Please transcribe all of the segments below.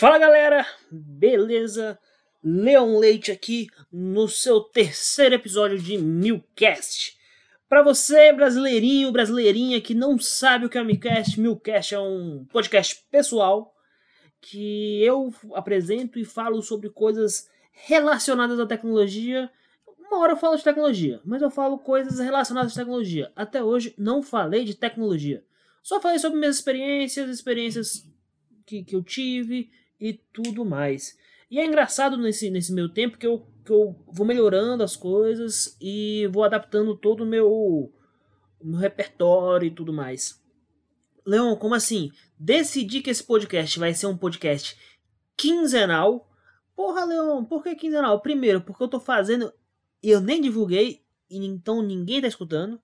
Fala galera, beleza? Leon Leite aqui no seu terceiro episódio de Milcast. Para você, brasileirinho, brasileirinha que não sabe o que é Milcast, Milcast é um podcast pessoal que eu apresento e falo sobre coisas relacionadas à tecnologia. Uma hora eu falo de tecnologia, mas eu falo coisas relacionadas à tecnologia. Até hoje não falei de tecnologia. Só falei sobre minhas experiências, experiências que, que eu tive e tudo mais. E é engraçado nesse, nesse meu tempo que eu, que eu vou melhorando as coisas e vou adaptando todo o meu, meu repertório e tudo mais. Leon, como assim? Decidi que esse podcast vai ser um podcast quinzenal. Porra, Leon, por que quinzenal? Primeiro, porque eu tô fazendo e eu nem divulguei, então ninguém tá escutando.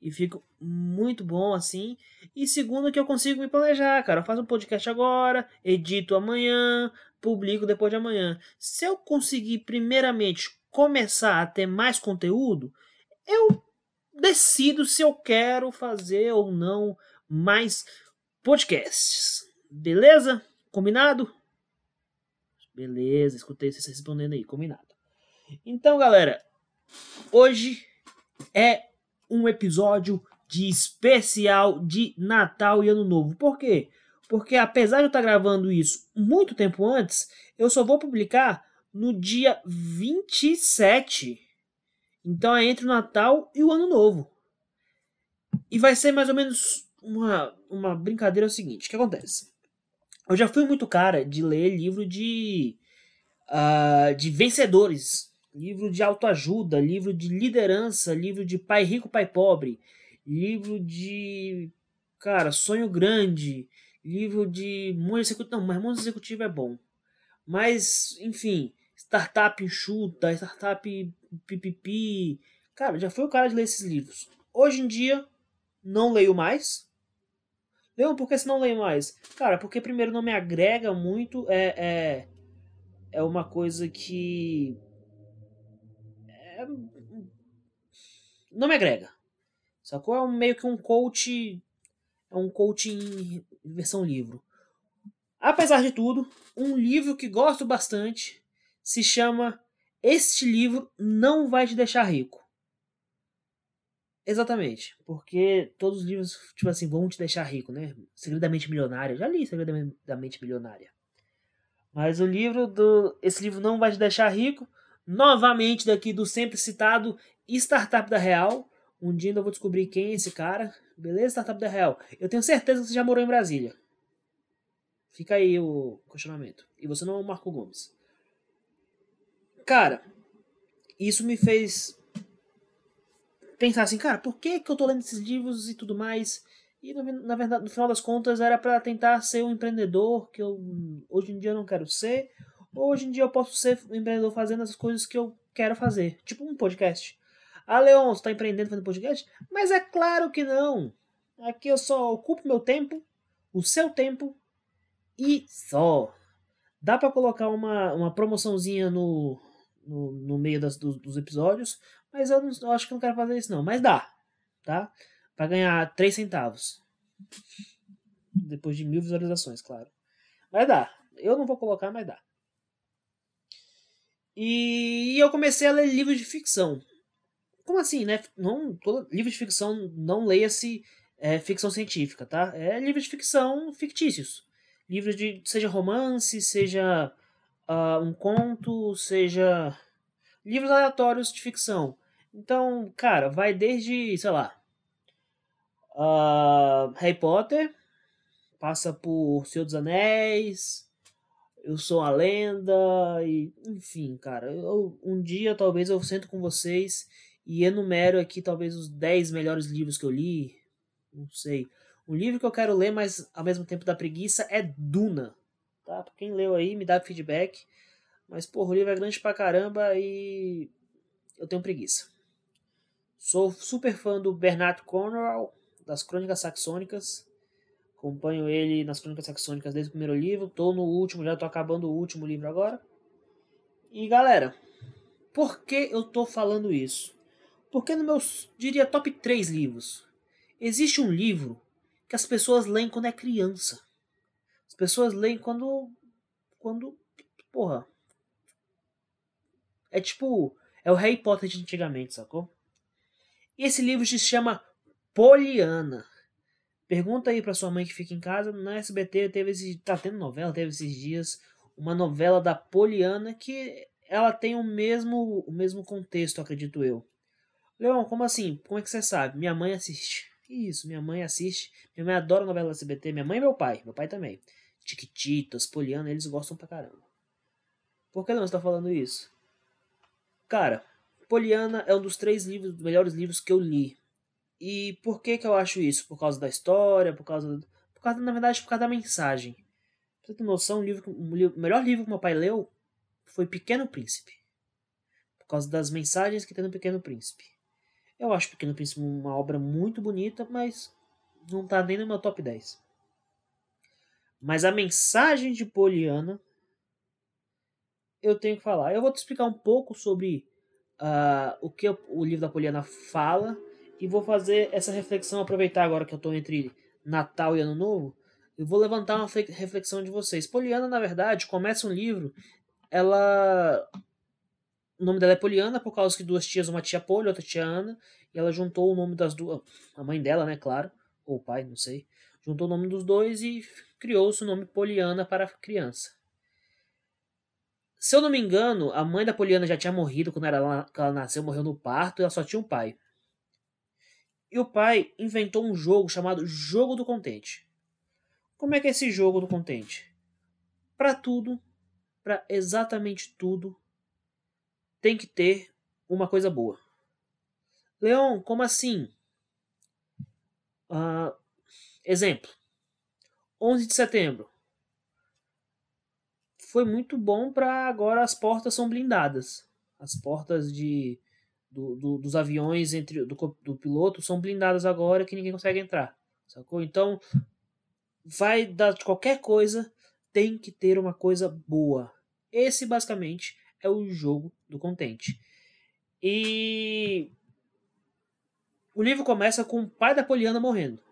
E fico muito bom assim. E segundo, que eu consigo me planejar, cara. Eu faço um podcast agora, edito amanhã, publico depois de amanhã. Se eu conseguir, primeiramente, começar a ter mais conteúdo, eu decido se eu quero fazer ou não mais podcasts. Beleza? Combinado? Beleza, escutei vocês respondendo aí, combinado. Então, galera, hoje é um episódio de especial de Natal e Ano Novo. Por quê? Porque apesar de eu estar gravando isso muito tempo antes, eu só vou publicar no dia 27. Então é entre o Natal e o Ano Novo. E vai ser mais ou menos uma, uma brincadeira o seguinte: o que acontece? Eu já fui muito cara de ler livro de, uh, de vencedores livro de autoajuda, livro de liderança, livro de pai rico, pai pobre, livro de, cara, sonho grande, livro de monge executivo. Não, mas monge executivo é bom. Mas, enfim, startup enxuta, startup pipipi. Cara, já foi o cara de ler esses livros. Hoje em dia, não leio mais. Leio por que não leio mais? Cara, porque primeiro não me agrega muito. É, é, é uma coisa que não me agrega. Sacou? É um, meio que um coach. É um coaching em versão livro. Apesar de tudo, um livro que gosto bastante se chama Este livro não vai te deixar rico. Exatamente, porque todos os livros, tipo assim, vão te deixar rico, né? Segredo da Mente Milionária, já li Segredo da Mente Milionária. Mas o livro do. Esse livro não vai te deixar rico. Novamente, daqui do sempre citado Startup da Real. Um dia ainda vou descobrir quem é esse cara. Beleza, Startup da Real? Eu tenho certeza que você já morou em Brasília. Fica aí o questionamento. E você não é o Marco Gomes. Cara, isso me fez pensar assim, cara, por que, que eu tô lendo esses livros e tudo mais? E na verdade, no final das contas, era para tentar ser um empreendedor que eu hoje em dia não quero ser. Hoje em dia eu posso ser empreendedor fazendo as coisas que eu quero fazer, tipo um podcast. Ah, Leon, você está empreendendo fazendo podcast? Mas é claro que não. Aqui eu só ocupo meu tempo, o seu tempo e só. Dá para colocar uma, uma promoçãozinha no, no, no meio das, dos, dos, episódios, mas eu, não, eu acho que não quero fazer isso não. Mas dá, tá? Para ganhar 3 centavos. Depois de mil visualizações, claro. Mas dá. Eu não vou colocar, mas dá. E eu comecei a ler livros de ficção. Como assim, né? Não, todo livro de ficção não leia-se é, ficção científica, tá? É livro de ficção fictícios. Livros de seja romance, seja uh, um conto, seja livros aleatórios de ficção. Então, cara, vai desde, sei lá, uh, Harry Potter, passa por Senhor dos Anéis, Eu Sou a Lenda, e enfim, cara, eu, um dia talvez eu sento com vocês e enumero aqui talvez os 10 melhores livros que eu li. Não sei. Um livro que eu quero ler, mas ao mesmo tempo da preguiça, é Duna. Tá? Pra quem leu aí, me dá feedback. Mas, porra, o livro é grande pra caramba e eu tenho preguiça. Sou super fã do Bernard Cornwell, das Crônicas Saxônicas. Acompanho ele nas Crônicas Saxônicas desde o primeiro livro. Tô no último, já tô acabando o último livro agora. E galera, por que eu tô falando isso? Porque no meu, diria, top 3 livros, existe um livro que as pessoas leem quando é criança. As pessoas leem quando quando. Porra. É tipo. É o Harry Potter de antigamente, sacou? E esse livro se chama Poliana. Pergunta aí pra sua mãe que fica em casa. Na SBT teve esse. Tá tendo novela, teve esses dias. Uma novela da Poliana que ela tem o mesmo, o mesmo contexto, acredito eu. Leon, como assim? Como é que você sabe? Minha mãe assiste. Isso, minha mãe assiste. Minha mãe adora novela da SBT. Minha mãe e meu pai. Meu pai também. Tiquititas, Poliana, eles gostam pra caramba. Por que não está falando isso? Cara, Poliana é um dos três livros, melhores livros que eu li. E por que que eu acho isso? Por causa da história, por causa, por causa na verdade, por causa da mensagem. Pra você ter noção, o, livro, o melhor livro que meu pai leu foi Pequeno Príncipe. Por causa das mensagens que tem no Pequeno Príncipe. Eu acho Pequeno Príncipe uma obra muito bonita, mas não tá nem no meu top 10. Mas a mensagem de Poliana eu tenho que falar. Eu vou te explicar um pouco sobre uh, o que o livro da Poliana fala e vou fazer essa reflexão, aproveitar agora que eu estou entre Natal e Ano Novo, eu vou levantar uma reflexão de vocês. Poliana, na verdade, começa um livro, ela... O nome dela é Poliana por causa que duas tias, uma tia Poli, outra tia Ana, e ela juntou o nome das duas... A mãe dela, né, claro, ou o pai, não sei. Juntou o nome dos dois e criou-se o nome Poliana para a criança. Se eu não me engano, a mãe da Poliana já tinha morrido quando ela, quando ela nasceu, morreu no parto, e ela só tinha um pai. E o pai inventou um jogo chamado Jogo do Contente. Como é que é esse jogo do contente? Para tudo, para exatamente tudo, tem que ter uma coisa boa. Leon, como assim? Uh, exemplo: 11 de setembro foi muito bom para agora as portas são blindadas. As portas de do, do, dos aviões entre do, do piloto são blindadas agora que ninguém consegue entrar. Sacou? Então vai dar de qualquer coisa, tem que ter uma coisa boa. Esse basicamente é o jogo do contente. E o livro começa com o pai da Poliana morrendo.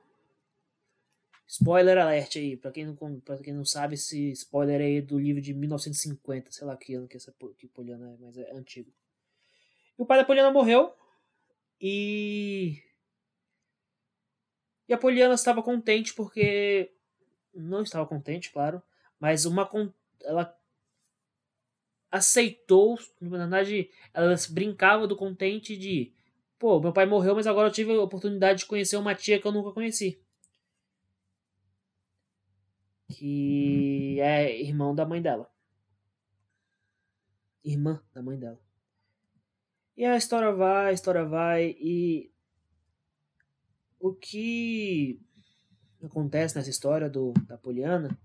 Spoiler alert aí, pra quem não, pra quem não sabe, esse spoiler aí é do livro de 1950, sei lá que ano que essa que Poliana é, mas é antigo. E o pai da Poliana morreu e. E a Poliana estava contente porque. Não estava contente, claro, mas uma. Ela aceitou, na verdade, ela brincava do contente de. Pô, meu pai morreu, mas agora eu tive a oportunidade de conhecer uma tia que eu nunca conheci. que é irmão da mãe dela. Irmã da mãe dela. E a história vai, a história vai, e o que acontece nessa história do, da Poliana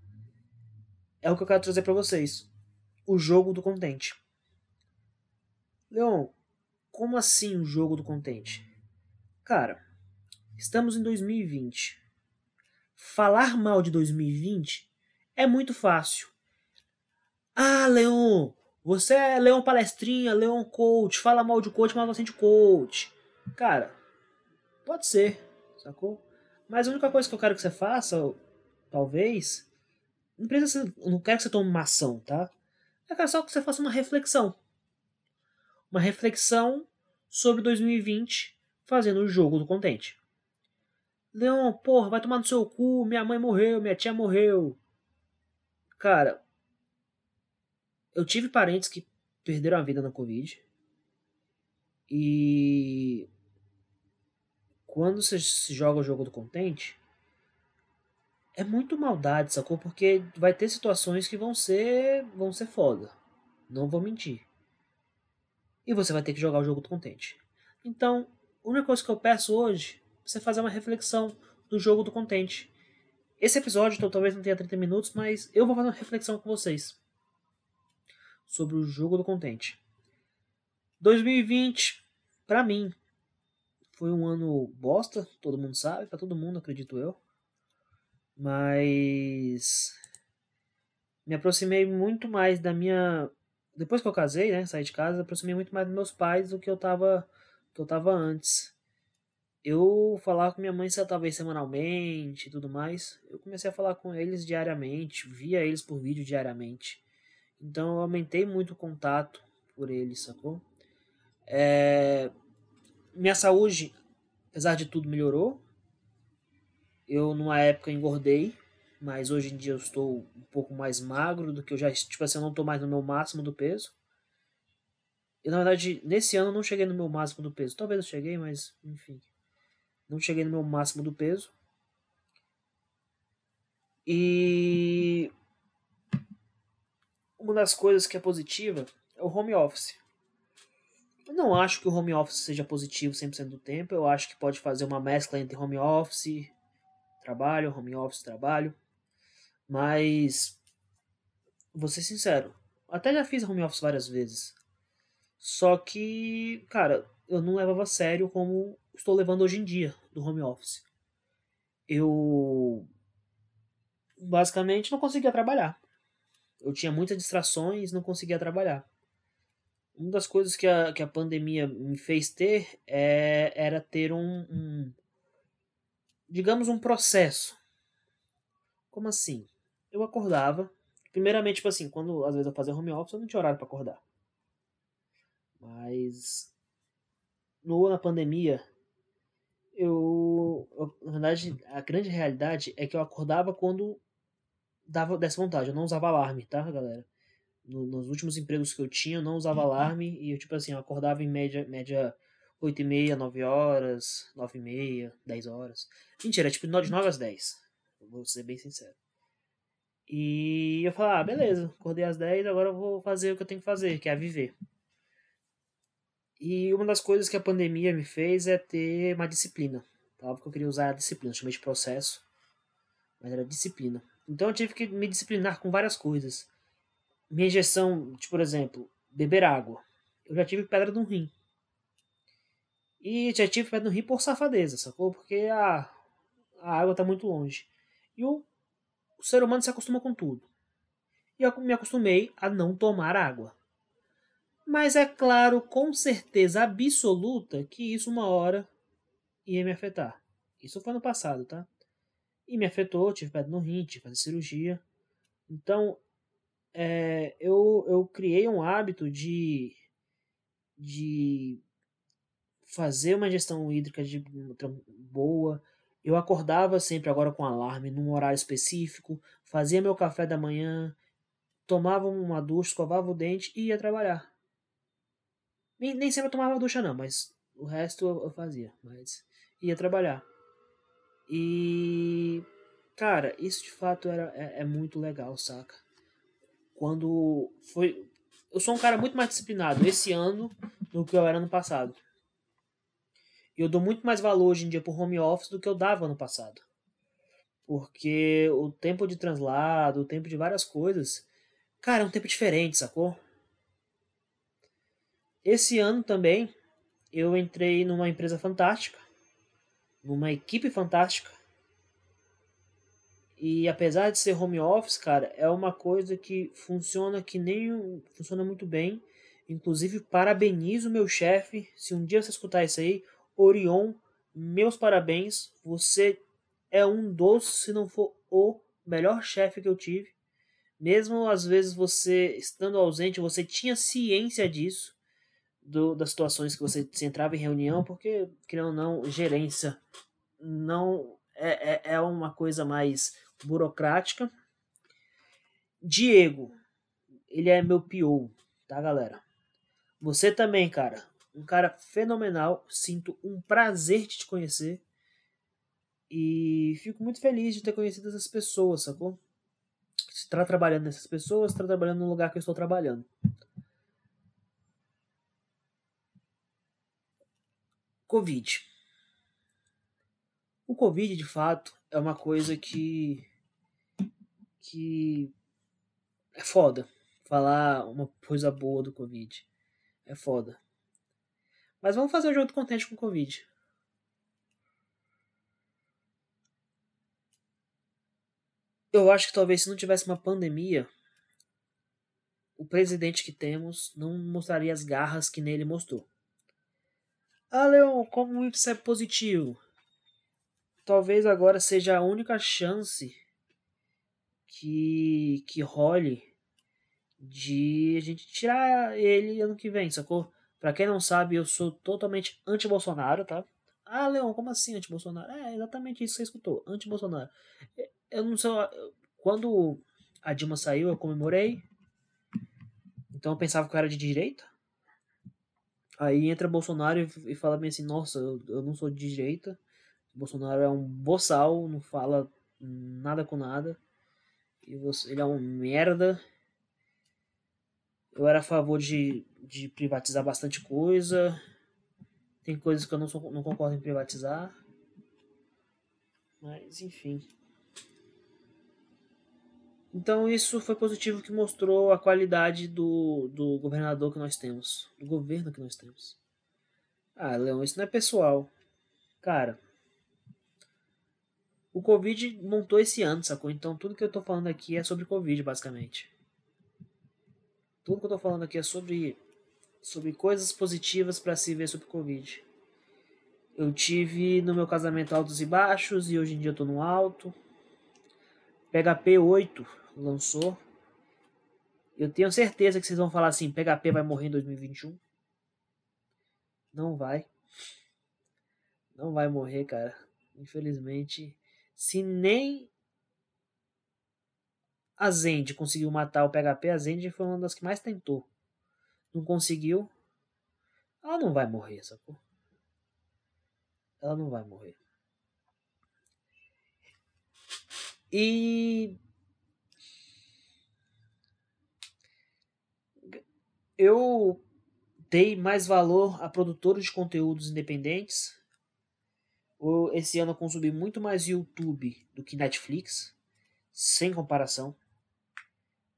é o que eu quero trazer para vocês. O jogo do contente. Leon, como assim o jogo do contente? Cara, estamos em 2020 falar mal de 2020 é muito fácil. Ah, Leon, você é Leon palestrinha, Leon coach, fala mal de coach, mas não sente coach. Cara, pode ser, sacou? Mas a única coisa que eu quero que você faça, talvez, não precisa ser, não quero que você tome uma ação, tá? Eu quero só que você faça uma reflexão. Uma reflexão sobre 2020 fazendo o jogo do contente. Leon, porra, vai tomar no seu cu, minha mãe morreu, minha tia morreu. Cara, eu tive parentes que perderam a vida na Covid. E quando você joga o jogo do contente, é muito maldade, sacou? Porque vai ter situações que vão ser vão ser foda. Não vou mentir. E você vai ter que jogar o jogo do contente. Então, a única coisa que eu peço hoje você fazer uma reflexão do jogo do contente. Esse episódio então, talvez não tenha 30 minutos, mas eu vou fazer uma reflexão com vocês sobre o jogo do contente. 2020, para mim, foi um ano bosta, todo mundo sabe, para todo mundo, acredito eu. Mas me aproximei muito mais da minha depois que eu casei, né, saí de casa, aproximei muito mais dos meus pais do que eu tava que eu tava antes eu falava com minha mãe talvez semanalmente e tudo mais. Eu comecei a falar com eles diariamente, via eles por vídeo diariamente. Então eu aumentei muito o contato por ele, sacou? É... Minha saúde, apesar de tudo, melhorou. Eu, numa época, engordei, mas hoje em dia eu estou um pouco mais magro do que eu já. Tipo assim, eu não estou mais no meu máximo do peso. Na verdade, nesse ano eu não cheguei no meu máximo do peso. Talvez eu cheguei, mas enfim. Não cheguei no meu máximo do peso. E uma das coisas que é positiva é o home office. Eu não acho que o home office seja positivo 100% do tempo. Eu acho que pode fazer uma mescla entre home office, trabalho, home office, trabalho. Mas, vou ser sincero, até já fiz home office várias vezes. Só que, cara, eu não levava a sério como estou levando hoje em dia do home office. Eu basicamente não conseguia trabalhar. Eu tinha muitas distrações, não conseguia trabalhar. Uma das coisas que a, que a pandemia me fez ter é, era ter um, um, digamos, um processo. Como assim? Eu acordava, primeiramente, tipo assim, quando às vezes eu fazia home office, eu não tinha horário para acordar. Mas no, na pandemia, eu, eu, na verdade, a grande realidade é que eu acordava quando dava dessa vontade. Eu não usava alarme, tá, galera? No, nos últimos empregos que eu tinha, eu não usava uhum. alarme e eu, tipo assim, eu acordava em média, média 8 e meia, 9 horas, 9 e meia, 10 horas. Mentira, tipo de 9 às 10. Vou ser bem sincero. E eu falei, ah, beleza, acordei às 10, agora eu vou fazer o que eu tenho que fazer, que é viver. E uma das coisas que a pandemia me fez é ter uma disciplina. Tá? Porque eu queria usar a disciplina, eu chamei de processo, mas era disciplina. Então eu tive que me disciplinar com várias coisas. Minha injeção, tipo, por exemplo, beber água. Eu já tive pedra no rim. E já tive pedra no rim por safadeza, sacou? Porque a, a água está muito longe. E o, o ser humano se acostuma com tudo. E eu me acostumei a não tomar água. Mas é claro, com certeza absoluta, que isso uma hora ia me afetar. Isso foi no passado, tá? E me afetou, tive pedra no rim, tive que fazer cirurgia. Então, é, eu, eu criei um hábito de, de fazer uma gestão hídrica de boa. Eu acordava sempre agora com alarme, num horário específico, fazia meu café da manhã, tomava uma ducha, escovava o dente e ia trabalhar. Nem, nem sempre eu tomava ducha não, mas o resto eu, eu fazia, mas ia trabalhar. E, cara, isso de fato era, é, é muito legal, saca? Quando foi. Eu sou um cara muito mais disciplinado esse ano do que eu era no passado. Eu dou muito mais valor hoje em dia pro home office do que eu dava no passado. Porque o tempo de translado, o tempo de várias coisas, cara, é um tempo diferente, sacou? Esse ano também eu entrei numa empresa fantástica numa equipe fantástica. E apesar de ser home office, cara, é uma coisa que funciona que nem funciona muito bem. Inclusive, parabenizo meu chefe. Se um dia você escutar isso aí, Orion, meus parabéns. Você é um dos, se não for o melhor chefe que eu tive. Mesmo às vezes você estando ausente, você tinha ciência disso do, das situações que você se entrava em reunião, porque, querendo ou não, gerência não é, é, é uma coisa mais burocrática. Diego, ele é meu PO, tá, galera? Você também, cara. Um cara fenomenal. Sinto um prazer de te conhecer. E fico muito feliz de ter conhecido essas pessoas, sacou? Está trabalhando nessas pessoas, está trabalhando no lugar que eu estou trabalhando. Covid. O Covid, de fato, é uma coisa que. que. é foda. Falar uma coisa boa do Covid. É foda. Mas vamos fazer o jogo contente com o Covid. Eu acho que talvez se não tivesse uma pandemia, o presidente que temos não mostraria as garras que nele mostrou. Ah, Leon, como isso é positivo? Talvez agora seja a única chance que, que role de a gente tirar ele ano que vem, sacou? Pra quem não sabe, eu sou totalmente anti-Bolsonaro, tá? Ah, Leon, como assim anti-Bolsonaro? É exatamente isso que você escutou, anti-Bolsonaro. Eu não sei, quando a Dilma saiu, eu comemorei. Então eu pensava que eu era de direita. Aí entra Bolsonaro e, fala bem assim, nossa, eu, não sou de direita. Bolsonaro é um boçal, não fala nada com nada. Você, ele é um merda. Eu era a favor de, de privatizar bastante coisa. Tem coisas que eu não, sou, não concordo em privatizar. Mas, enfim. Então isso foi positivo que mostrou a qualidade do, do governador que nós temos. Do governo que nós temos. Ah, Leão, isso não é pessoal. Cara, o Covid montou esse ano, sacou? Então tudo que eu tô falando aqui é sobre Covid, basicamente. Tudo que eu tô falando aqui é sobre, sobre coisas positivas para se ver sobre Covid. Eu tive no meu casamento altos e baixos e hoje em dia eu tô no alto. PHP 8 lançou. Eu tenho certeza que vocês vão falar assim: PHP vai morrer em 2021. Não vai. Não vai morrer, cara. Infelizmente, se nem a Zend conseguiu matar o PHP, a Zend foi uma das que mais tentou. Não conseguiu. Ela não vai morrer, sacou? Ela não vai morrer. E eu dei mais valor a produtores de conteúdos independentes esse ano eu consumi muito mais YouTube do que Netflix, sem comparação.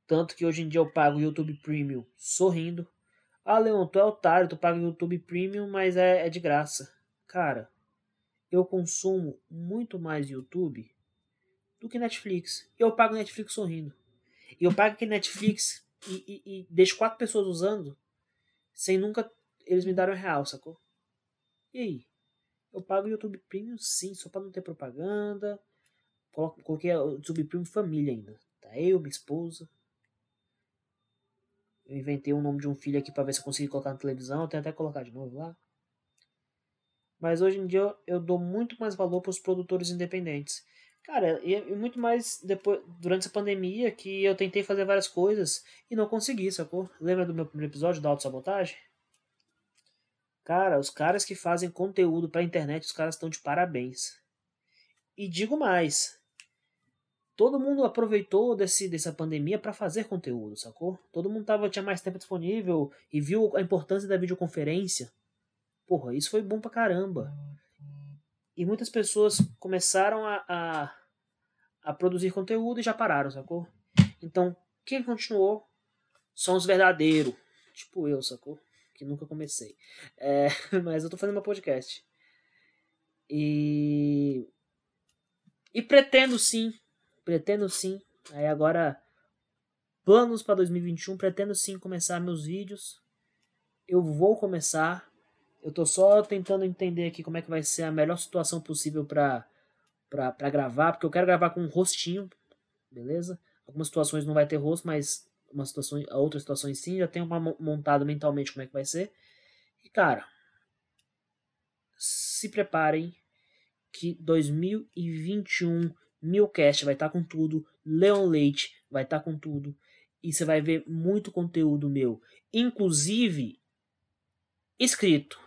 Tanto que hoje em dia eu pago YouTube Premium sorrindo. Ah, Leon, tu é otário, tu paga YouTube Premium, mas é, é de graça. Cara, eu consumo muito mais YouTube do que Netflix. Eu pago Netflix sorrindo. E eu pago aqui Netflix e, e, e deixo quatro pessoas usando sem nunca eles me darem real, sacou? E aí? Eu pago o YouTube Premium sim, só para não ter propaganda. Coloquei o YouTube Premium família ainda. Tá eu, minha esposa. Eu inventei o nome de um filho aqui para ver se eu consegui colocar na televisão. Eu tenho até colocar de novo lá. Mas hoje em dia eu dou muito mais valor para os produtores independentes. Cara, e, muito mais depois durante essa pandemia que eu tentei fazer várias coisas e não consegui, sacou? Lembra do meu primeiro episódio da autossabotagem? Cara, os caras que fazem conteúdo pra internet, os caras estão de parabéns. E digo mais. Todo mundo aproveitou desse, dessa pandemia para fazer conteúdo, sacou? Todo mundo tava, tinha mais tempo disponível e viu a importância da videoconferência. Porra, isso foi bom pra caramba. E muitas pessoas começaram a, a, a produzir conteúdo e já pararam, sacou? Então, quem continuou são os verdadeiros. Tipo eu, sacou? que nunca comecei. É, mas eu tô fazendo meu podcast. E. E pretendo sim. Pretendo sim. Aí agora. Planos para 2021. Pretendo sim começar meus vídeos. Eu vou começar. Eu tô só tentando entender aqui como é que vai ser a melhor situação possível para para gravar, porque eu quero gravar com um rostinho, beleza? Algumas situações não vai ter rosto, mas uma situação, a outra situação sim, já tenho uma, montado mentalmente como é que vai ser. E cara, se preparem que 2021 Milcast vai estar tá com tudo, Leon Leite vai estar tá com tudo e você vai ver muito conteúdo meu, inclusive escrito.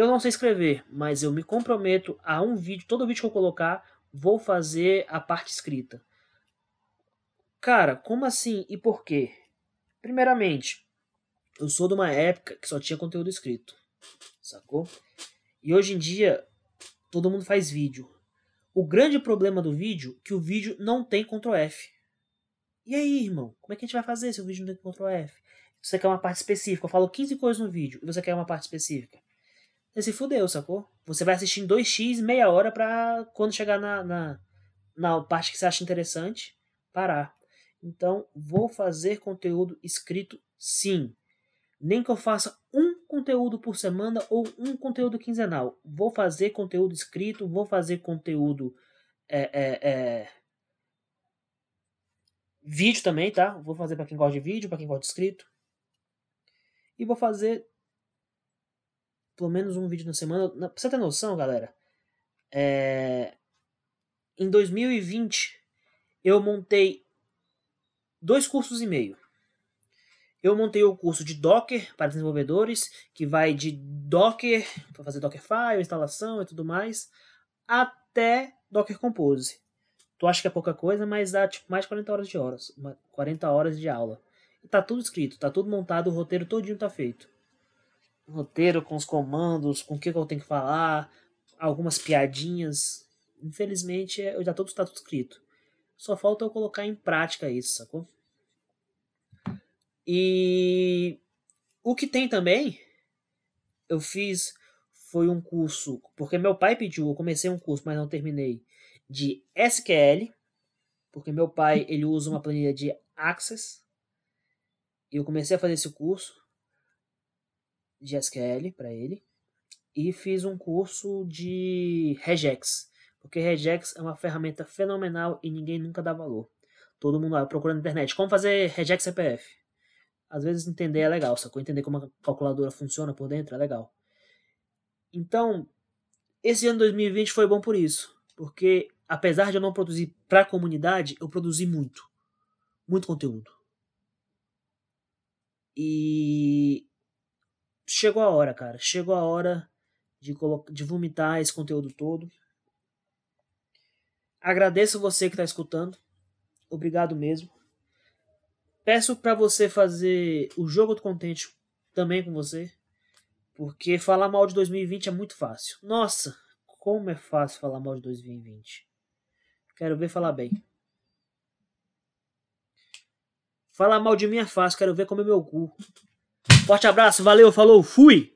Eu não sei escrever, mas eu me comprometo a um vídeo, todo vídeo que eu colocar, vou fazer a parte escrita. Cara, como assim e por quê? Primeiramente, eu sou de uma época que só tinha conteúdo escrito, sacou? E hoje em dia, todo mundo faz vídeo. O grande problema do vídeo é que o vídeo não tem Ctrl F. E aí, irmão? Como é que a gente vai fazer se o vídeo não tem Ctrl F? Você quer uma parte específica, eu falo 15 coisas no vídeo, e você quer uma parte específica. Você se fudeu, sacou? Você vai assistir em 2x, meia hora, pra quando chegar na, na, na parte que você acha interessante, parar. Então, vou fazer conteúdo escrito sim. Nem que eu faça um conteúdo por semana ou um conteúdo quinzenal. Vou fazer conteúdo escrito, vou fazer conteúdo é, é, é, Vídeo também, tá? Vou fazer para quem gosta de vídeo, para quem gosta de escrito. E vou fazer pelo menos um vídeo na semana. Pra você ter noção, galera, é... em 2020 eu montei dois cursos e meio. Eu montei o curso de Docker para desenvolvedores, que vai de Docker, para fazer Dockerfile, instalação e tudo mais, até Docker Compose. Tu acha que é pouca coisa, mas dá tipo, mais de 40 horas de horas, 40 horas de aula. Tá tudo escrito, tá tudo montado, o roteiro todinho tá feito. Roteiro com os comandos, com o que eu tenho que falar, algumas piadinhas. Infelizmente, é, já tudo está tudo escrito. Só falta eu colocar em prática isso, sacou? E o que tem também, eu fiz foi um curso, porque meu pai pediu, eu comecei um curso, mas não terminei, de SQL, porque meu pai ele usa uma planilha de Access, e eu comecei a fazer esse curso de SQL para ele, e fiz um curso de Regex, porque Regex é uma ferramenta fenomenal e ninguém nunca dá valor. Todo mundo vai procurando na internet como fazer Regex CPF às vezes entender é legal, sacou? Entender como a calculadora funciona por dentro é legal. Então, esse ano 2020 foi bom por isso. Porque, apesar de eu não produzir para a comunidade, eu produzi muito. Muito conteúdo. E chegou a hora, cara. Chegou a hora de, de vomitar esse conteúdo todo. Agradeço você que está escutando. Obrigado mesmo. Peço para você fazer o jogo do contente também com você, porque falar mal de 2020 é muito fácil. Nossa, como é fácil falar mal de 2020. Quero ver falar bem. Falar mal de mim é fácil, quero ver comer meu cu. Forte abraço, valeu, falou, fui!